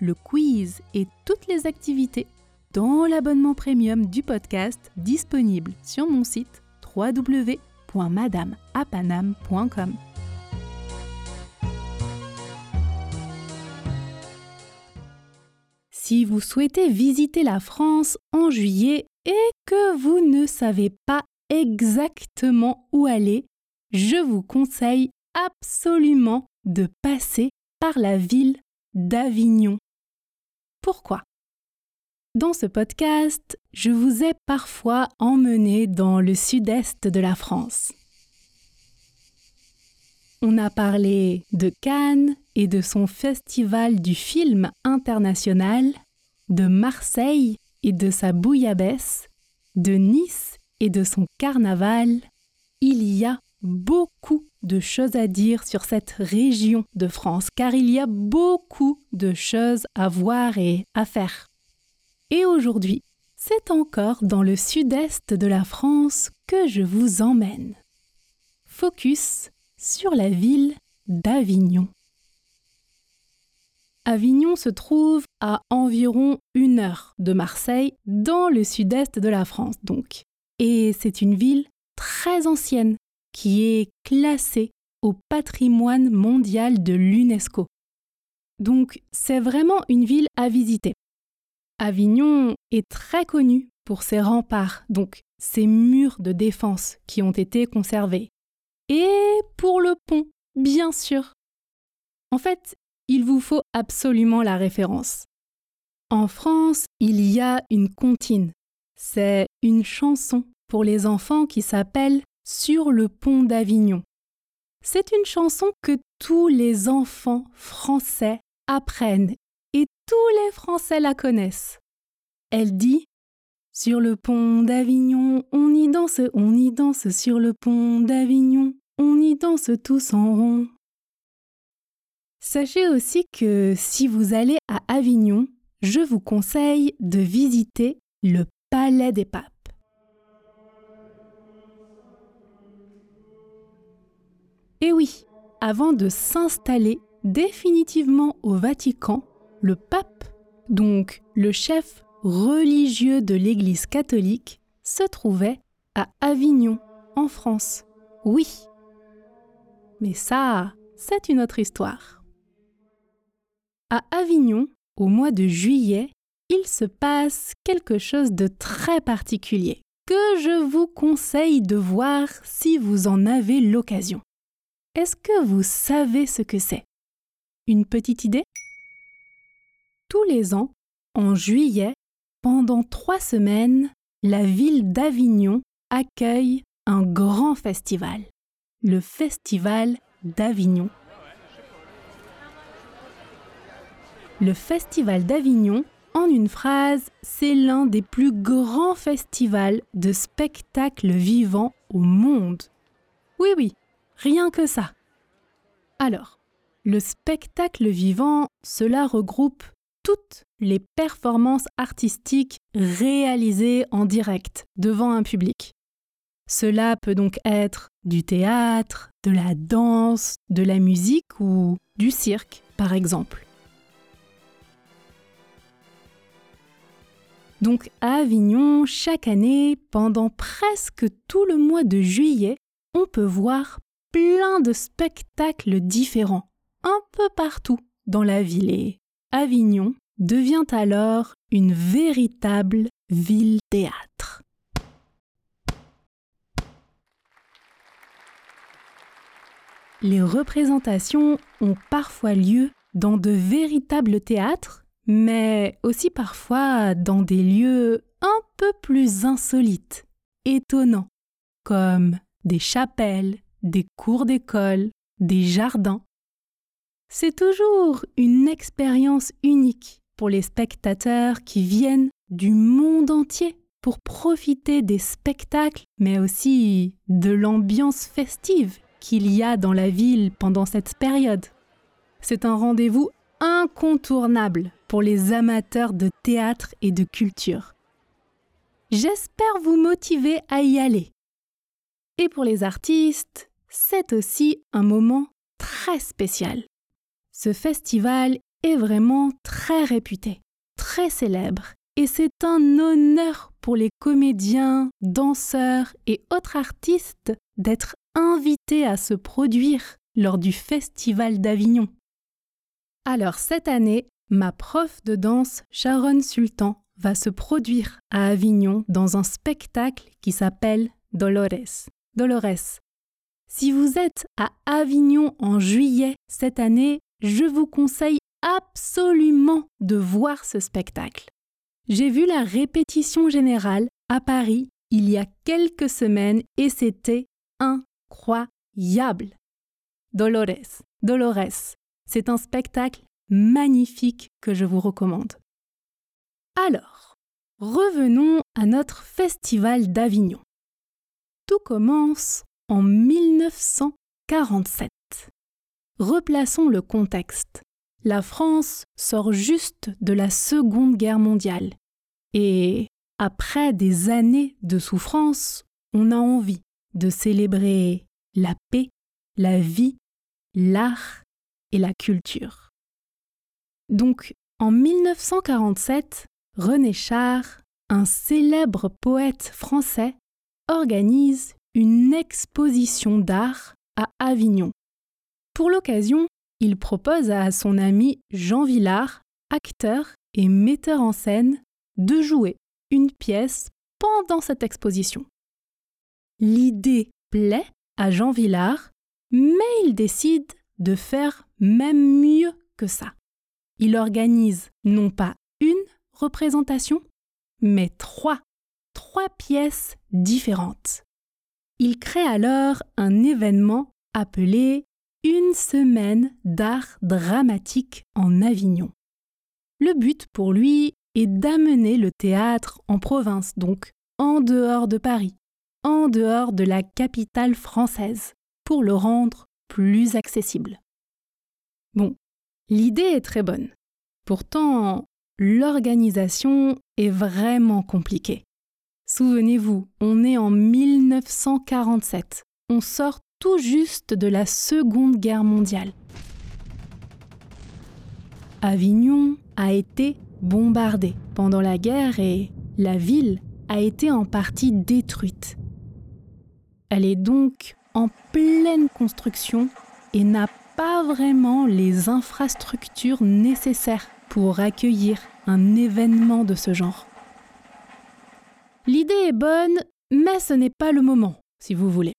le quiz et toutes les activités dans l'abonnement premium du podcast disponible sur mon site www.madameapanam.com. Si vous souhaitez visiter la France en juillet et que vous ne savez pas exactement où aller, je vous conseille absolument de passer par la ville d'Avignon. Pourquoi Dans ce podcast, je vous ai parfois emmené dans le sud-est de la France. On a parlé de Cannes et de son festival du film international, de Marseille et de sa bouillabaisse, de Nice et de son carnaval. Il y a beaucoup de choses à dire sur cette région de France, car il y a beaucoup de choses à voir et à faire. Et aujourd'hui, c'est encore dans le sud-est de la France que je vous emmène. Focus sur la ville d'Avignon. Avignon se trouve à environ une heure de Marseille, dans le sud-est de la France donc. Et c'est une ville très ancienne, qui est classée au patrimoine mondial de l'UNESCO. Donc c'est vraiment une ville à visiter. Avignon est très connue pour ses remparts, donc ses murs de défense qui ont été conservés. Et pour le pont, bien sûr. En fait, il vous faut absolument la référence. En France, il y a une comptine. C'est une chanson pour les enfants qui s'appelle sur le pont d'Avignon. C'est une chanson que tous les enfants français apprennent et tous les Français la connaissent. Elle dit Sur le pont d'Avignon, on y danse, on y danse, sur le pont d'Avignon, on y danse tous en rond. Sachez aussi que si vous allez à Avignon, je vous conseille de visiter le Palais des Papes. Et oui, avant de s'installer définitivement au Vatican, le pape, donc le chef religieux de l'Église catholique, se trouvait à Avignon, en France. Oui. Mais ça, c'est une autre histoire. À Avignon, au mois de juillet, il se passe quelque chose de très particulier que je vous conseille de voir si vous en avez l'occasion. Est-ce que vous savez ce que c'est? Une petite idée? Tous les ans, en juillet, pendant trois semaines, la ville d'Avignon accueille un grand festival, le Festival d'Avignon. Le Festival d'Avignon, en une phrase, c'est l'un des plus grands festivals de spectacles vivants au monde. Oui, oui, Rien que ça. Alors, le spectacle vivant, cela regroupe toutes les performances artistiques réalisées en direct devant un public. Cela peut donc être du théâtre, de la danse, de la musique ou du cirque, par exemple. Donc à Avignon, chaque année, pendant presque tout le mois de juillet, on peut voir plein de spectacles différents, un peu partout dans la ville et Avignon devient alors une véritable ville-théâtre. Les représentations ont parfois lieu dans de véritables théâtres, mais aussi parfois dans des lieux un peu plus insolites, étonnants, comme des chapelles, des cours d'école, des jardins. C'est toujours une expérience unique pour les spectateurs qui viennent du monde entier pour profiter des spectacles, mais aussi de l'ambiance festive qu'il y a dans la ville pendant cette période. C'est un rendez-vous incontournable pour les amateurs de théâtre et de culture. J'espère vous motiver à y aller. Et pour les artistes, c'est aussi un moment très spécial. Ce festival est vraiment très réputé, très célèbre, et c'est un honneur pour les comédiens, danseurs et autres artistes d'être invités à se produire lors du Festival d'Avignon. Alors cette année, ma prof de danse Sharon Sultan va se produire à Avignon dans un spectacle qui s'appelle Dolores. Dolores. Si vous êtes à Avignon en juillet cette année, je vous conseille absolument de voir ce spectacle. J'ai vu la répétition générale à Paris il y a quelques semaines et c'était incroyable. Dolores, Dolores, c'est un spectacle magnifique que je vous recommande. Alors, revenons à notre festival d'Avignon. Tout commence en 1947. Replaçons le contexte. La France sort juste de la Seconde Guerre mondiale. Et après des années de souffrance, on a envie de célébrer la paix, la vie, l'art et la culture. Donc, en 1947, René Char, un célèbre poète français, organise une exposition d'art à Avignon. Pour l'occasion, il propose à son ami Jean Villard, acteur et metteur en scène, de jouer une pièce pendant cette exposition. L'idée plaît à Jean Villard, mais il décide de faire même mieux que ça. Il organise non pas une représentation, mais trois, trois pièces différentes. Il crée alors un événement appelé une semaine d'art dramatique en Avignon. Le but pour lui est d'amener le théâtre en province, donc en dehors de Paris, en dehors de la capitale française, pour le rendre plus accessible. Bon, l'idée est très bonne. Pourtant, l'organisation est vraiment compliquée. Souvenez-vous, on est en 1947. On sort tout juste de la Seconde Guerre mondiale. Avignon a été bombardée pendant la guerre et la ville a été en partie détruite. Elle est donc en pleine construction et n'a pas vraiment les infrastructures nécessaires pour accueillir un événement de ce genre. L'idée est bonne, mais ce n'est pas le moment, si vous voulez.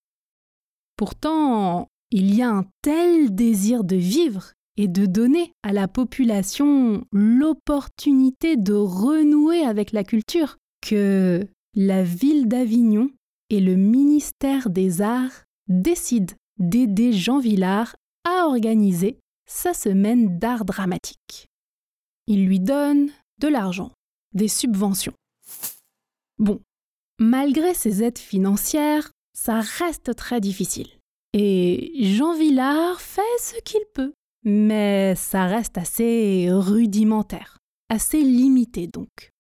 Pourtant, il y a un tel désir de vivre et de donner à la population l'opportunité de renouer avec la culture que la ville d'Avignon et le ministère des Arts décident d'aider Jean Villard à organiser sa semaine d'art dramatique. Il lui donne de l'argent, des subventions. Bon, malgré ces aides financières, ça reste très difficile. Et Jean Villard fait ce qu'il peut, mais ça reste assez rudimentaire, assez limité donc.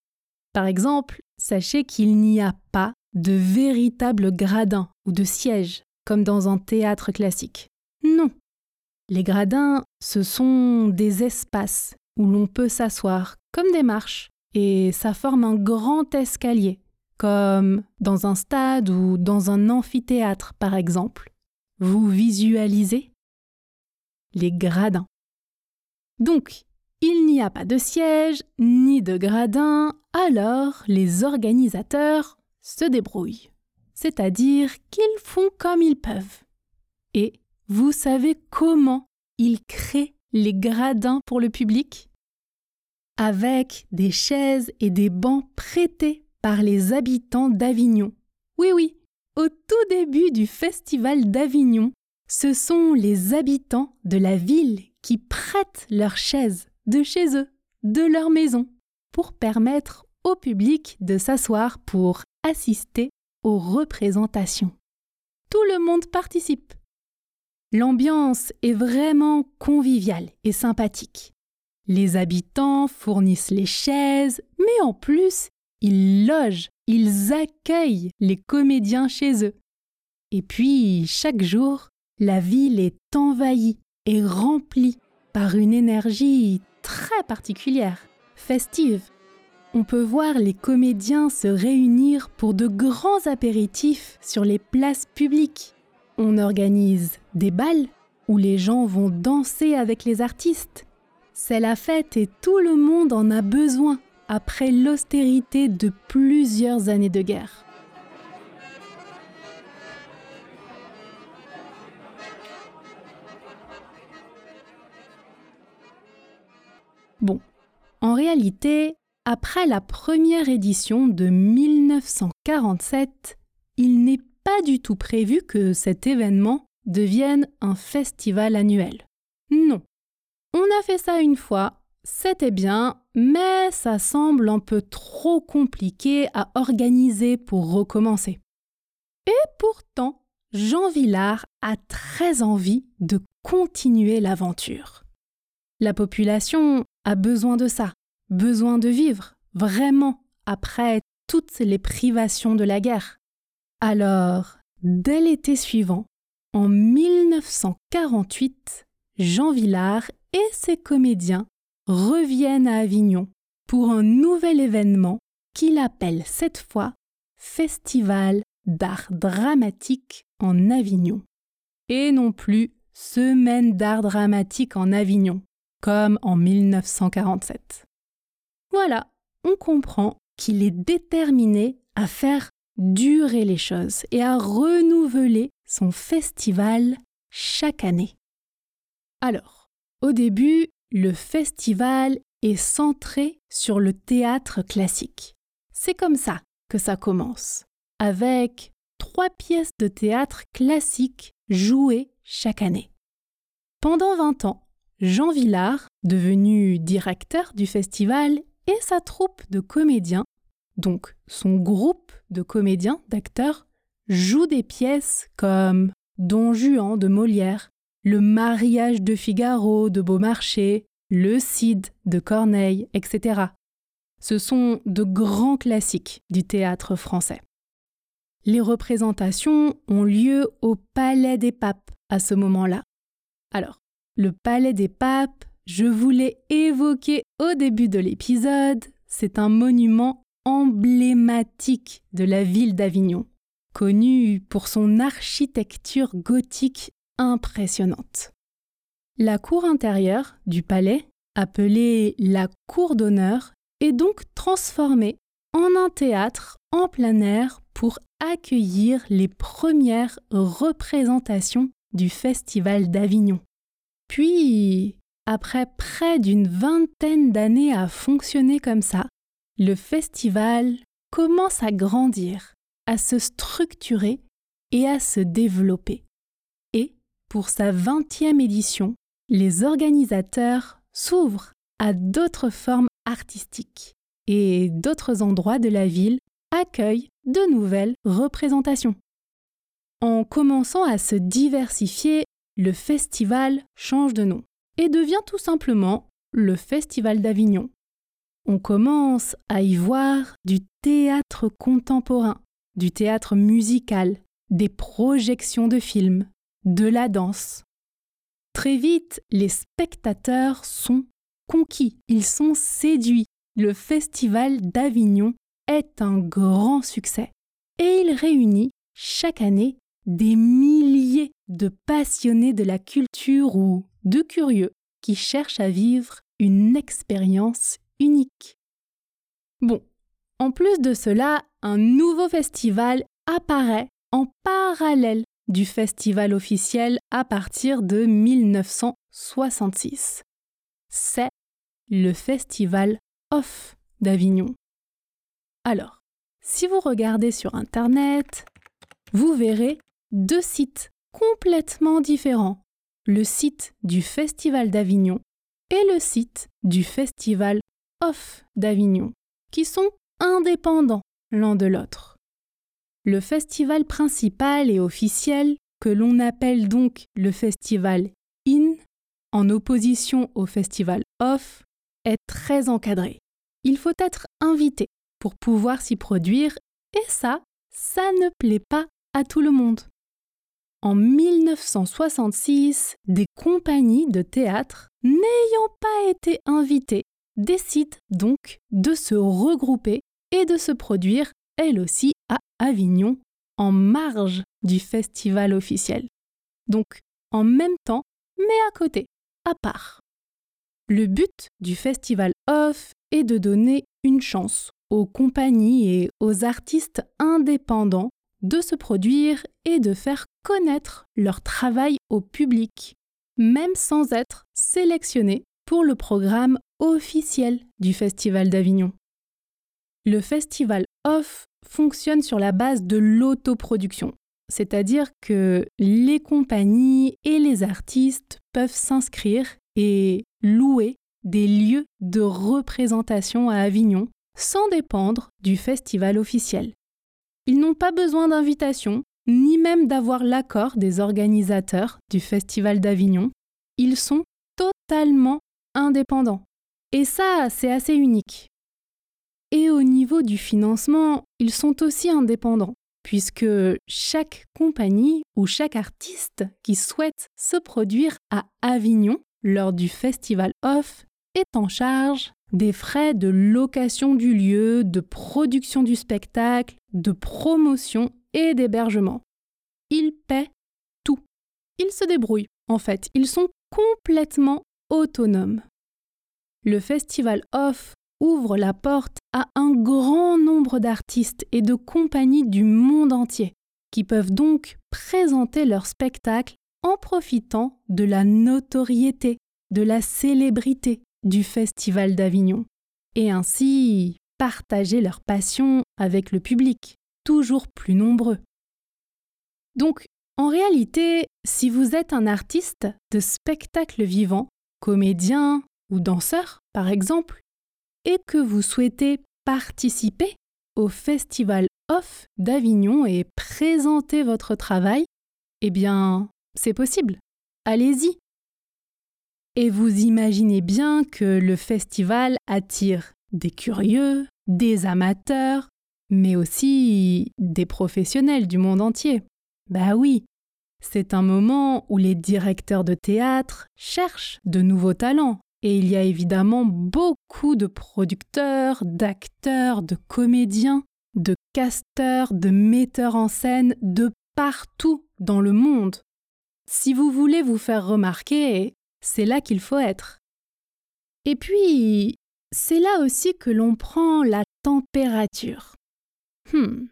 Par exemple, sachez qu'il n'y a pas de véritable gradin ou de siège, comme dans un théâtre classique. Non. Les gradins, ce sont des espaces où l'on peut s'asseoir comme des marches, et ça forme un grand escalier comme dans un stade ou dans un amphithéâtre par exemple. Vous visualisez les gradins. Donc, il n'y a pas de siège ni de gradins, alors les organisateurs se débrouillent. C'est-à-dire qu'ils font comme ils peuvent. Et vous savez comment ils créent les gradins pour le public? Avec des chaises et des bancs prêtés par les habitants d'Avignon. Oui, oui, au tout début du festival d'Avignon, ce sont les habitants de la ville qui prêtent leurs chaises de chez eux, de leur maison pour permettre au public de s'asseoir pour assister aux représentations. Tout le monde participe. L'ambiance est vraiment conviviale et sympathique. Les habitants fournissent les chaises, mais en plus, ils logent, ils accueillent les comédiens chez eux. Et puis, chaque jour, la ville est envahie et remplie par une énergie très particulière, festive. On peut voir les comédiens se réunir pour de grands apéritifs sur les places publiques. On organise des balles où les gens vont danser avec les artistes. C'est la fête et tout le monde en a besoin après l'austérité de plusieurs années de guerre. Bon, en réalité, après la première édition de 1947, il n'est pas du tout prévu que cet événement devienne un festival annuel. Non. On a fait ça une fois, c'était bien, mais ça semble un peu trop compliqué à organiser pour recommencer. Et pourtant, Jean Villard a très envie de continuer l'aventure. La population a besoin de ça, besoin de vivre, vraiment, après toutes les privations de la guerre. Alors, dès l'été suivant, en 1948, Jean Villard et ses comédiens reviennent à Avignon pour un nouvel événement qu'il appelle cette fois Festival d'art dramatique en Avignon. Et non plus Semaine d'art dramatique en Avignon, comme en 1947. Voilà, on comprend qu'il est déterminé à faire durer les choses et à renouveler son festival chaque année. Alors, au début, le festival est centré sur le théâtre classique. C'est comme ça que ça commence, avec trois pièces de théâtre classique jouées chaque année. Pendant 20 ans, Jean Villard, devenu directeur du festival, et sa troupe de comédiens, donc son groupe de comédiens, d'acteurs, jouent des pièces comme Don Juan de Molière, Le mariage de Figaro de Beaumarchais, Le Cid de Corneille, etc. Ce sont de grands classiques du théâtre français. Les représentations ont lieu au Palais des Papes à ce moment-là. Alors, le Palais des Papes, je vous l'ai évoqué au début de l'épisode, c'est un monument emblématique de la ville d'Avignon, connu pour son architecture gothique impressionnante. La cour intérieure du palais, appelée la cour d'honneur, est donc transformée en un théâtre en plein air pour accueillir les premières représentations du Festival d'Avignon. Puis, après près d'une vingtaine d'années à fonctionner comme ça, le festival commence à grandir, à se structurer et à se développer. Pour sa vingtième édition, les organisateurs s'ouvrent à d'autres formes artistiques et d'autres endroits de la ville accueillent de nouvelles représentations. En commençant à se diversifier le festival change de nom et devient tout simplement le Festival d'Avignon. On commence à y voir du théâtre contemporain, du théâtre musical, des projections de films, de la danse. Très vite, les spectateurs sont conquis, ils sont séduits. Le Festival d'Avignon est un grand succès et il réunit chaque année des milliers de passionnés de la culture ou de curieux qui cherchent à vivre une expérience unique. Bon, en plus de cela, un nouveau festival apparaît en parallèle du festival officiel à partir de 1966. C'est le festival Off d'Avignon. Alors, si vous regardez sur Internet, vous verrez deux sites complètement différents, le site du Festival d'Avignon et le site du Festival Off d'Avignon, qui sont indépendants l'un de l'autre. Le festival principal et officiel, que l'on appelle donc le festival IN, en opposition au festival OFF, est très encadré. Il faut être invité pour pouvoir s'y produire et ça, ça ne plaît pas à tout le monde. En 1966, des compagnies de théâtre n'ayant pas été invitées décident donc de se regrouper et de se produire, elles aussi, à Avignon, en marge du festival officiel. Donc en même temps, mais à côté, à part. Le but du festival Off est de donner une chance aux compagnies et aux artistes indépendants de se produire et de faire connaître leur travail au public, même sans être sélectionnés pour le programme officiel du Festival d'Avignon. Le Festival Off fonctionne sur la base de l'autoproduction, c'est-à-dire que les compagnies et les artistes peuvent s'inscrire et louer des lieux de représentation à Avignon sans dépendre du festival officiel. Ils n'ont pas besoin d'invitation, ni même d'avoir l'accord des organisateurs du Festival d'Avignon. Ils sont totalement indépendants. Et ça, c'est assez unique. Et au niveau du financement, ils sont aussi indépendants, puisque chaque compagnie ou chaque artiste qui souhaite se produire à Avignon lors du Festival Off est en charge des frais de location du lieu, de production du spectacle, de promotion et d'hébergement. Ils paient tout. Ils se débrouillent, en fait. Ils sont complètement autonomes. Le festival Off ouvre la porte à un grand nombre d'artistes et de compagnies du monde entier, qui peuvent donc présenter leur spectacle en profitant de la notoriété, de la célébrité du Festival d'Avignon, et ainsi partager leur passion avec le public, toujours plus nombreux. Donc, en réalité, si vous êtes un artiste de spectacle vivant, comédien ou danseur par exemple, et que vous souhaitez participer au Festival Off d'Avignon et présenter votre travail, eh bien, c'est possible. Allez-y. Et vous imaginez bien que le festival attire des curieux, des amateurs, mais aussi des professionnels du monde entier. Bah oui, c'est un moment où les directeurs de théâtre cherchent de nouveaux talents. Et il y a évidemment beaucoup de producteurs, d'acteurs, de comédiens, de casteurs, de metteurs en scène de partout dans le monde. Si vous voulez vous faire remarquer, c'est là qu'il faut être. Et puis, c'est là aussi que l'on prend la température. Hmm.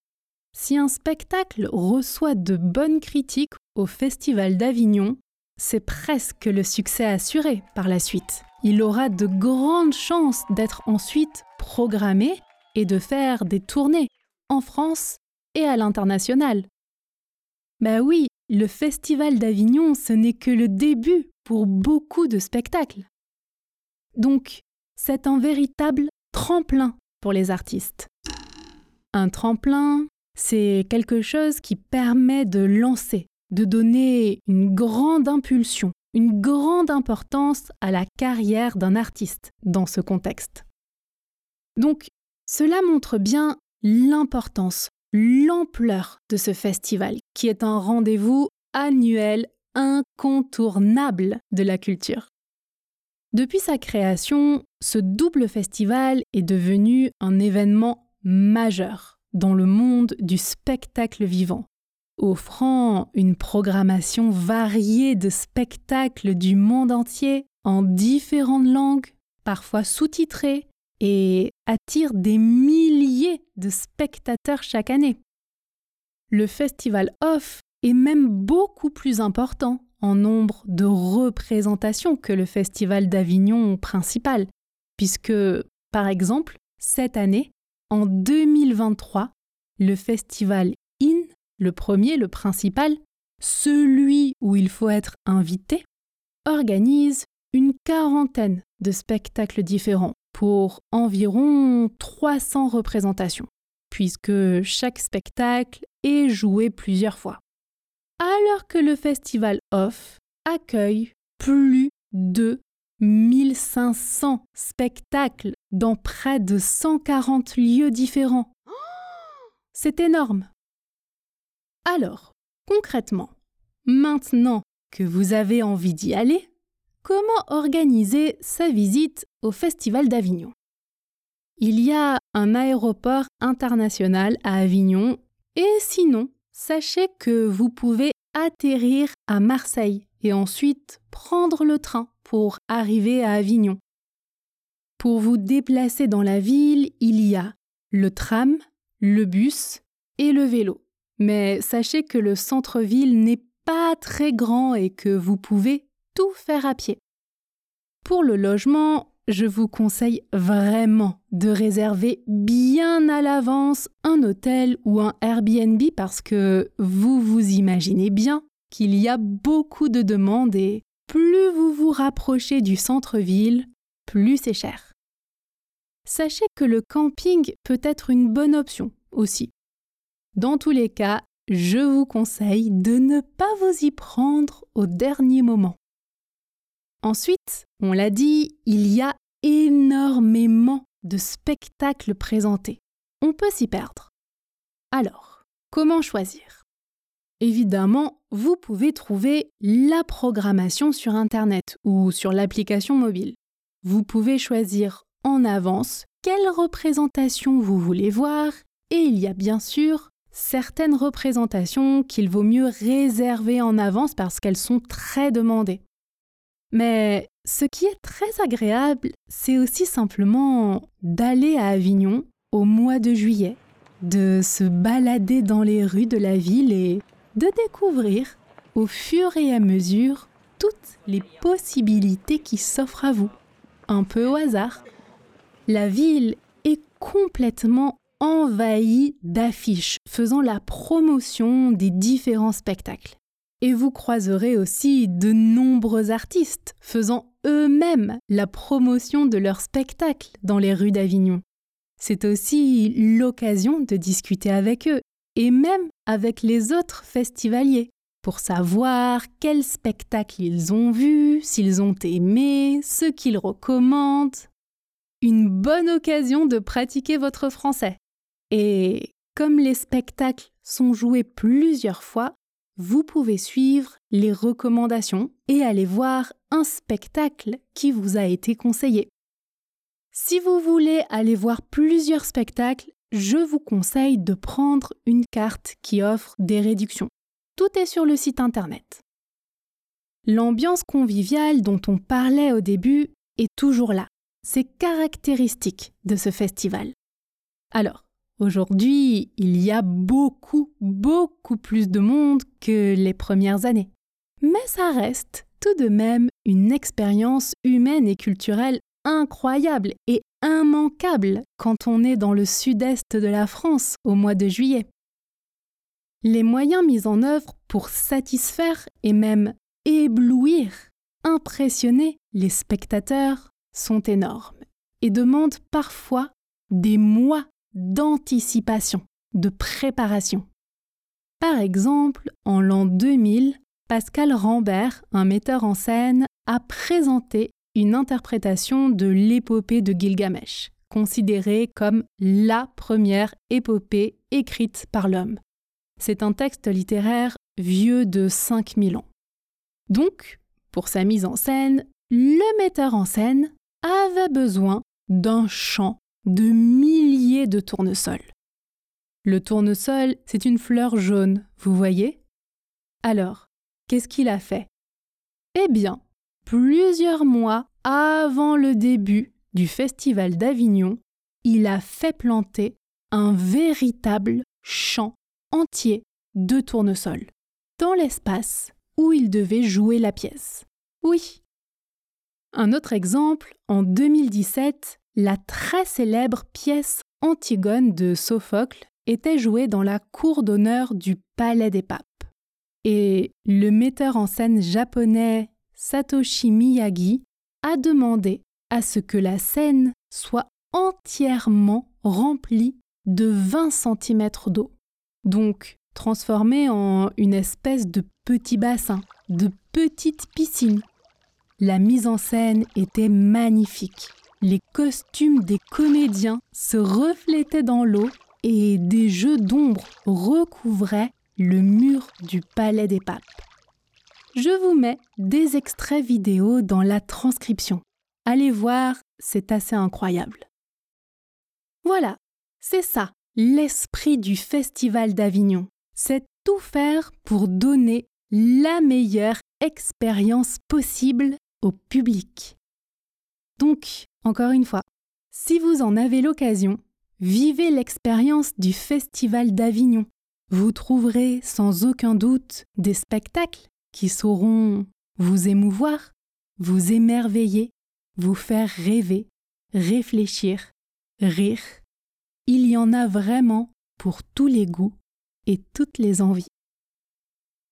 Si un spectacle reçoit de bonnes critiques au Festival d'Avignon, c'est presque le succès assuré par la suite. Il aura de grandes chances d'être ensuite programmé et de faire des tournées en France et à l'international. Ben oui, le Festival d'Avignon, ce n'est que le début pour beaucoup de spectacles. Donc, c'est un véritable tremplin pour les artistes. Un tremplin, c'est quelque chose qui permet de lancer, de donner une grande impulsion, une grande importance à la carrière d'un artiste dans ce contexte. Donc, cela montre bien l'importance, l'ampleur de ce festival, qui est un rendez-vous annuel incontournable de la culture. Depuis sa création, ce double festival est devenu un événement majeur dans le monde du spectacle vivant, offrant une programmation variée de spectacles du monde entier en différentes langues, parfois sous-titrés, et attire des milliers de spectateurs chaque année. Le festival Off est même beaucoup plus important en nombre de représentations que le Festival d'Avignon principal, puisque, par exemple, cette année, en 2023, le Festival le premier, le principal, celui où il faut être invité, organise une quarantaine de spectacles différents pour environ 300 représentations, puisque chaque spectacle est joué plusieurs fois. Alors que le festival Off accueille plus de 1500 spectacles dans près de 140 lieux différents. C'est énorme. Alors, concrètement, maintenant que vous avez envie d'y aller, comment organiser sa visite au Festival d'Avignon? Il y a un aéroport international à Avignon et sinon, sachez que vous pouvez atterrir à Marseille et ensuite prendre le train pour arriver à Avignon. Pour vous déplacer dans la ville, il y a le tram, le bus et le vélo. Mais sachez que le centre-ville n'est pas très grand et que vous pouvez tout faire à pied. Pour le logement, je vous conseille vraiment de réserver bien à l'avance un hôtel ou un Airbnb parce que vous vous imaginez bien qu'il y a beaucoup de demandes et plus vous vous rapprochez du centre-ville, plus c'est cher. Sachez que le camping peut être une bonne option aussi. Dans tous les cas, je vous conseille de ne pas vous y prendre au dernier moment. Ensuite, on l'a dit, il y a énormément de spectacles présentés. On peut s'y perdre. Alors, comment choisir? Évidemment, vous pouvez trouver la programmation sur Internet ou sur l'application mobile. Vous pouvez choisir en avance quelle représentation vous voulez voir et il y a bien sûr certaines représentations qu'il vaut mieux réserver en avance parce qu'elles sont très demandées. Mais ce qui est très agréable, c'est aussi simplement d'aller à Avignon au mois de juillet, de se balader dans les rues de la ville et de découvrir au fur et à mesure toutes les possibilités qui s'offrent à vous, un peu au hasard. La ville est complètement envahie d'affiches faisant la promotion des différents spectacles. Et vous croiserez aussi de nombreux artistes faisant eux-mêmes la promotion de leurs spectacles dans les rues d'Avignon. C'est aussi l'occasion de discuter avec eux et même avec les autres festivaliers pour savoir quels spectacles ils ont vus, s'ils ont aimé, ce qu'ils recommandent. Une bonne occasion de pratiquer votre français. Et comme les spectacles sont joués plusieurs fois, vous pouvez suivre les recommandations et aller voir un spectacle qui vous a été conseillé. Si vous voulez aller voir plusieurs spectacles, je vous conseille de prendre une carte qui offre des réductions. Tout est sur le site internet. L'ambiance conviviale dont on parlait au début est toujours là. C'est caractéristique de ce festival. Alors, aujourd'hui, il y a beaucoup, beaucoup plus de monde que les premières années. Mais ça reste tout de même une expérience humaine et culturelle incroyable et immanquable quand on est dans le sud-est de la France au mois de juillet. Les moyens mis en œuvre pour satisfaire et même éblouir, impressionner les spectateurs sont énormes et demandent parfois des mois d'anticipation, de préparation. Par exemple, en l'an 2000, Pascal Rambert, un metteur en scène, a présenté une interprétation de l'épopée de Gilgamesh, considérée comme la première épopée écrite par l'homme. C'est un texte littéraire vieux de 5000 ans. Donc, pour sa mise en scène, le metteur en scène avait besoin d'un champ de milliers de tournesols. Le tournesol, c'est une fleur jaune, vous voyez? Alors, qu'est-ce qu'il a fait? Eh bien, plusieurs mois avant le début du Festival d'Avignon, il a fait planter un véritable champ entier de tournesols dans l'espace où il devait jouer la pièce. Oui. Un autre exemple, en 2017, la très célèbre pièce Antigone de Sophocle était jouée dans la cour d'honneur du Palais des Papes. Et le metteur en scène japonais Satoshi Miyagi a demandé à ce que la scène soit entièrement rempli de 20 cm d'eau. Donc transformé en une espèce de petit bassin, de petite piscine. La mise en scène était magnifique. Les costumes des comédiens se reflétaient dans l'eau et des jeux d'ombre recouvraient le mur du palais des papes. Je vous mets des extraits vidéo dans la transcription. Allez voir, c'est assez incroyable. Voilà, c'est ça, l'esprit du Festival d'Avignon. C'est tout faire pour donner la meilleure expérience possible au public. Donc, encore une fois, si vous en avez l'occasion, vivez l'expérience du Festival d'Avignon. Vous trouverez sans aucun doute des spectacles qui sauront vous émouvoir, vous émerveiller, vous faire rêver, réfléchir, rire. Il y en a vraiment pour tous les goûts et toutes les envies.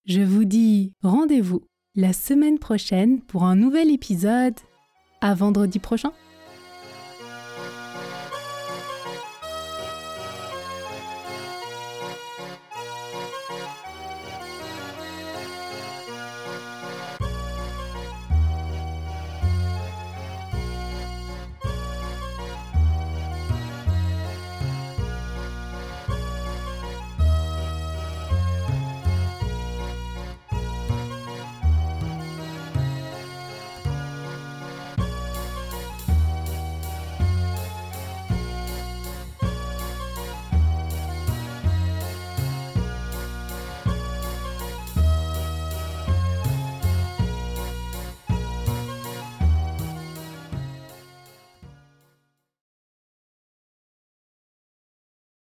Je vous dis rendez-vous la semaine prochaine pour un nouvel épisode. À vendredi prochain!